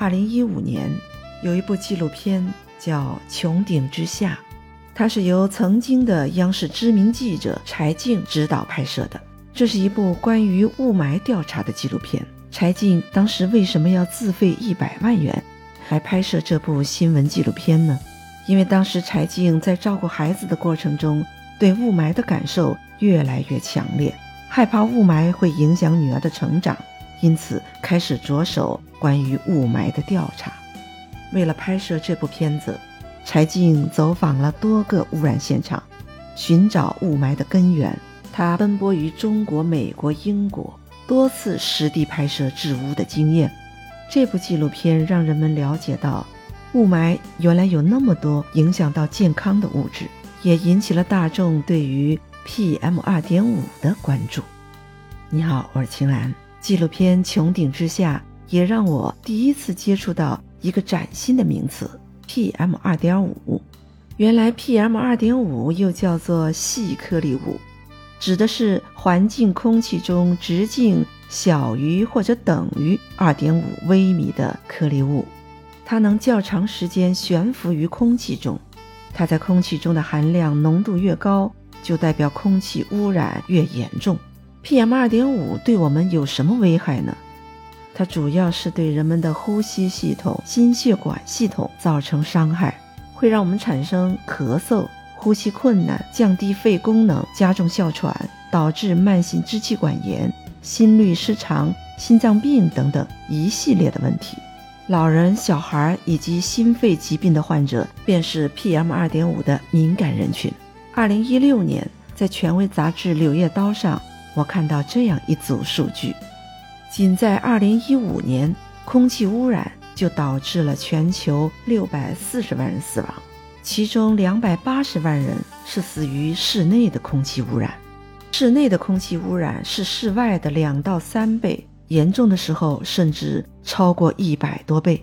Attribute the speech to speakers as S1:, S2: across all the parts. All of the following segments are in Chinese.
S1: 二零一五年有一部纪录片叫《穹顶之下》，它是由曾经的央视知名记者柴静执导拍摄的。这是一部关于雾霾调查的纪录片。柴静当时为什么要自费一百万元来拍摄这部新闻纪录片呢？因为当时柴静在照顾孩子的过程中，对雾霾的感受越来越强烈，害怕雾霾会影响女儿的成长。因此，开始着手关于雾霾的调查。为了拍摄这部片子，柴静走访了多个污染现场，寻找雾霾的根源。他奔波于中国、美国、英国，多次实地拍摄治污的经验。这部纪录片让人们了解到，雾霾原来有那么多影响到健康的物质，也引起了大众对于 PM 二点五的关注。你好，我是青兰。纪录片《穹顶之下》也让我第一次接触到一个崭新的名词 ——PM 二点五。原来 PM 二点五又叫做细颗粒物，指的是环境空气中直径小于或者等于二点五微米的颗粒物。它能较长时间悬浮于空气中，它在空气中的含量浓度越高，就代表空气污染越严重。PM 二点五对我们有什么危害呢？它主要是对人们的呼吸系统、心血管系统造成伤害，会让我们产生咳嗽、呼吸困难、降低肺功能、加重哮喘，导致慢性支气管炎、心律失常、心脏病等等一系列的问题。老人、小孩以及心肺疾病的患者便是 PM 二点五的敏感人群。二零一六年，在权威杂志《柳叶刀》上。我看到这样一组数据：仅在2015年，空气污染就导致了全球640万人死亡，其中280万人是死于室内的空气污染。室内的空气污染是室外的两到三倍，严重的时候甚至超过一百多倍。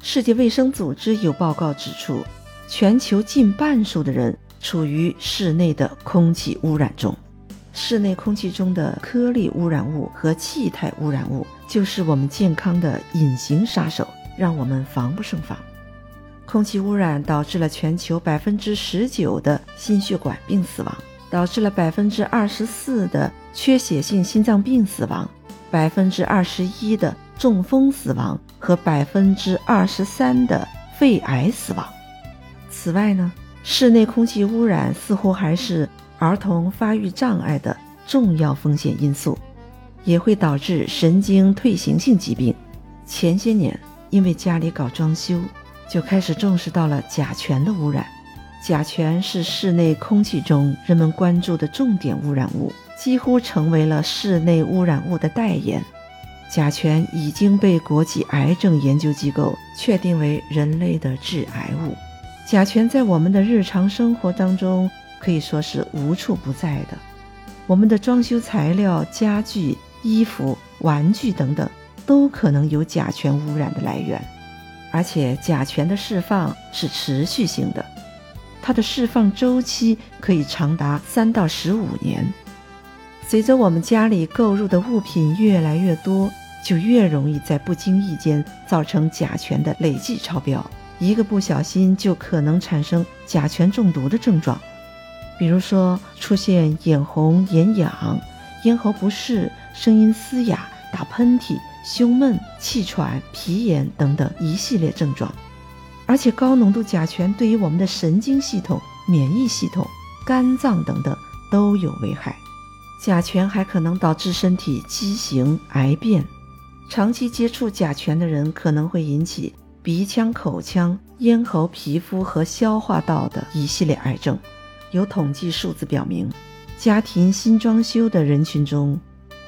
S1: 世界卫生组织有报告指出，全球近半数的人处于室内的空气污染中。室内空气中的颗粒污染物和气态污染物就是我们健康的隐形杀手，让我们防不胜防。空气污染导致了全球百分之十九的心血管病死亡，导致了百分之二十四的缺血性心脏病死亡，百分之二十一的中风死亡和百分之二十三的肺癌死亡。此外呢，室内空气污染似乎还是。儿童发育障碍的重要风险因素，也会导致神经退行性疾病。前些年，因为家里搞装修，就开始重视到了甲醛的污染。甲醛是室内空气中人们关注的重点污染物，几乎成为了室内污染物的代言。甲醛已经被国际癌症研究机构确定为人类的致癌物。甲醛在我们的日常生活当中。可以说是无处不在的。我们的装修材料、家具、衣服、玩具等等，都可能有甲醛污染的来源。而且甲醛的释放是持续性的，它的释放周期可以长达三到十五年。随着我们家里购入的物品越来越多，就越容易在不经意间造成甲醛的累计超标，一个不小心就可能产生甲醛中毒的症状。比如说，出现眼红、眼痒、咽喉不适、声音嘶哑、打喷嚏、胸闷、气喘、皮炎等等一系列症状。而且，高浓度甲醛对于我们的神经系统、免疫系统、肝脏等等都有危害。甲醛还可能导致身体畸形、癌变。长期接触甲醛的人可能会引起鼻腔、口腔、咽喉、皮肤和消化道的一系列癌症。有统计数字表明，家庭新装修的人群中，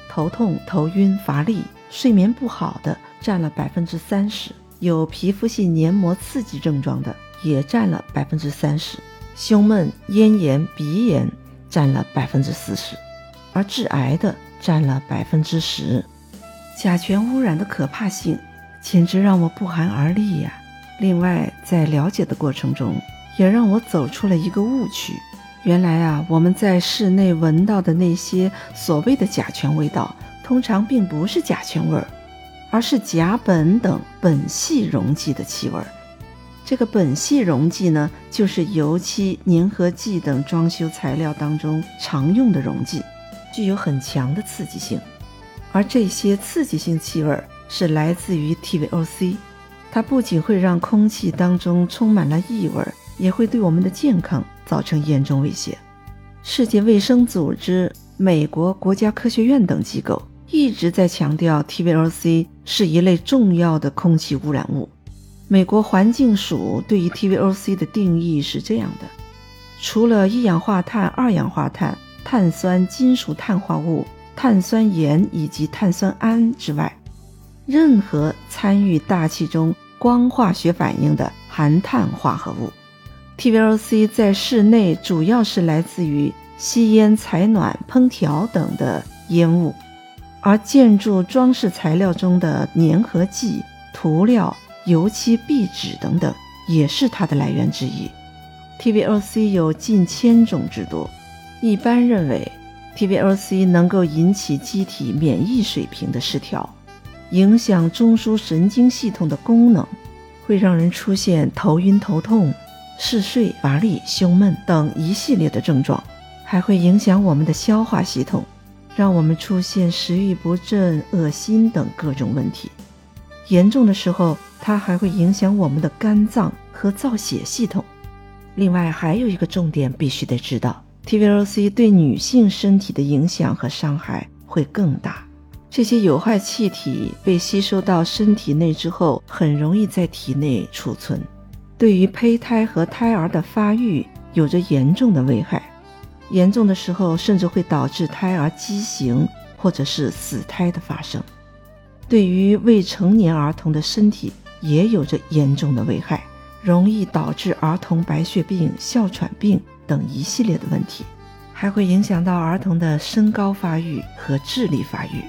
S1: 头痛、头晕、乏力、睡眠不好的占了百分之三十；有皮肤性黏膜刺激症状的也占了百分之三十；胸闷、咽炎、鼻炎占了百分之四十，而致癌的占了百分之十。甲醛污染的可怕性简直让我不寒而栗呀！另外，在了解的过程中，也让我走出了一个误区。原来啊，我们在室内闻到的那些所谓的甲醛味道，通常并不是甲醛味儿，而是甲苯等苯系溶剂的气味儿。这个苯系溶剂呢，就是油漆、粘合剂等装修材料当中常用的溶剂，具有很强的刺激性。而这些刺激性气味是来自于 TVOC，它不仅会让空气当中充满了异味，也会对我们的健康造成严重威胁。世界卫生组织、美国国家科学院等机构一直在强调 TVOC 是一类重要的空气污染物。美国环境署对于 TVOC 的定义是这样的：除了一氧化碳、二氧化碳、碳酸金属碳化物、碳酸盐以及碳酸铵之外，任何参与大气中光化学反应的含碳化合物。TVOC 在室内主要是来自于吸烟、采暖、烹调等的烟雾，而建筑装饰材料中的粘合剂、涂料。油漆、壁纸等等也是它的来源之一。TVOC 有近千种之多。一般认为，TVOC 能够引起机体免疫水平的失调，影响中枢神经系统的功能，会让人出现头晕、头痛、嗜睡、乏力、胸闷等一系列的症状，还会影响我们的消化系统，让我们出现食欲不振、恶心等各种问题。严重的时候，它还会影响我们的肝脏和造血系统。另外，还有一个重点必须得知道：TVOC 对女性身体的影响和伤害会更大。这些有害气体被吸收到身体内之后，很容易在体内储存，对于胚胎和胎儿的发育有着严重的危害。严重的时候，甚至会导致胎儿畸形或者是死胎的发生。对于未成年儿童的身体也有着严重的危害，容易导致儿童白血病、哮喘病等一系列的问题，还会影响到儿童的身高发育和智力发育。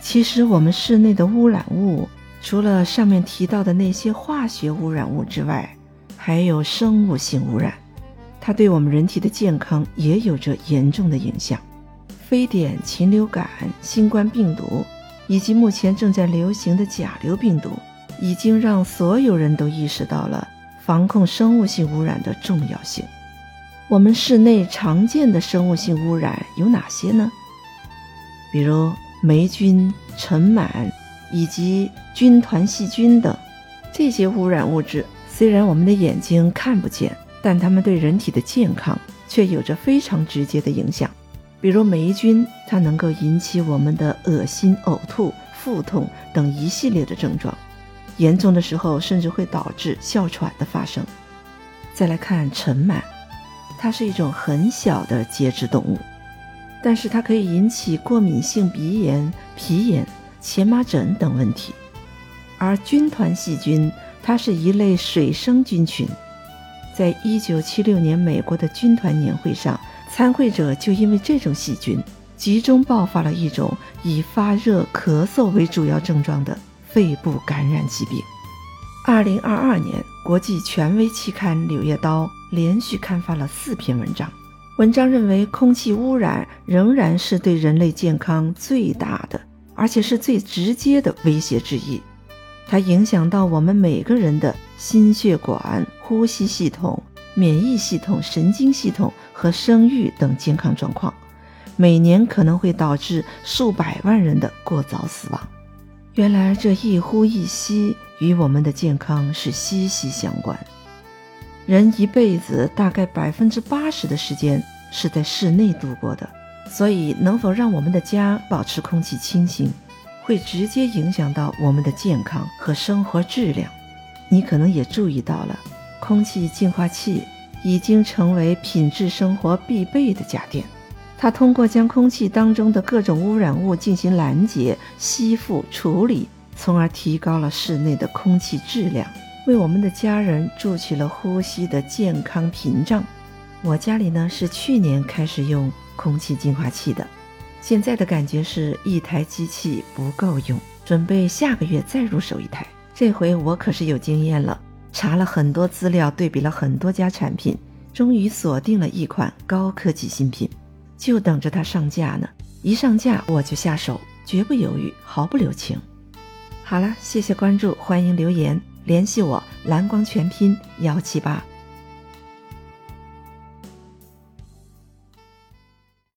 S1: 其实，我们室内的污染物除了上面提到的那些化学污染物之外，还有生物性污染，它对我们人体的健康也有着严重的影响。非典、禽流感、新冠病毒。以及目前正在流行的甲流病毒，已经让所有人都意识到了防控生物性污染的重要性。我们室内常见的生物性污染有哪些呢？比如霉菌、尘螨以及军团细菌等。这些污染物质虽然我们的眼睛看不见，但它们对人体的健康却有着非常直接的影响。比如霉菌，它能够引起我们的恶心、呕吐、腹痛等一系列的症状，严重的时候甚至会导致哮喘的发生。再来看尘螨，它是一种很小的节肢动物，但是它可以引起过敏性鼻炎、皮炎、荨麻疹等问题。而军团细菌，它是一类水生菌群，在一九七六年美国的军团年会上。参会者就因为这种细菌，集中爆发了一种以发热、咳嗽为主要症状的肺部感染疾病。二零二二年，国际权威期刊《柳叶刀》连续刊发了四篇文章，文章认为空气污染仍然是对人类健康最大的，而且是最直接的威胁之一。它影响到我们每个人的心血管、呼吸系统。免疫系统、神经系统和生育等健康状况，每年可能会导致数百万人的过早死亡。原来这一呼一吸与我们的健康是息息相关。人一辈子大概百分之八十的时间是在室内度过的，所以能否让我们的家保持空气清新，会直接影响到我们的健康和生活质量。你可能也注意到了。空气净化器已经成为品质生活必备的家电。它通过将空气当中的各种污染物进行拦截、吸附、处理，从而提高了室内的空气质量，为我们的家人筑起了呼吸的健康屏障。我家里呢是去年开始用空气净化器的，现在的感觉是一台机器不够用，准备下个月再入手一台。这回我可是有经验了。查了很多资料，对比了很多家产品，终于锁定了一款高科技新品，就等着它上架呢。一上架我就下手，绝不犹豫，毫不留情。好了，谢谢关注，欢迎留言联系我，蓝光全拼幺七八。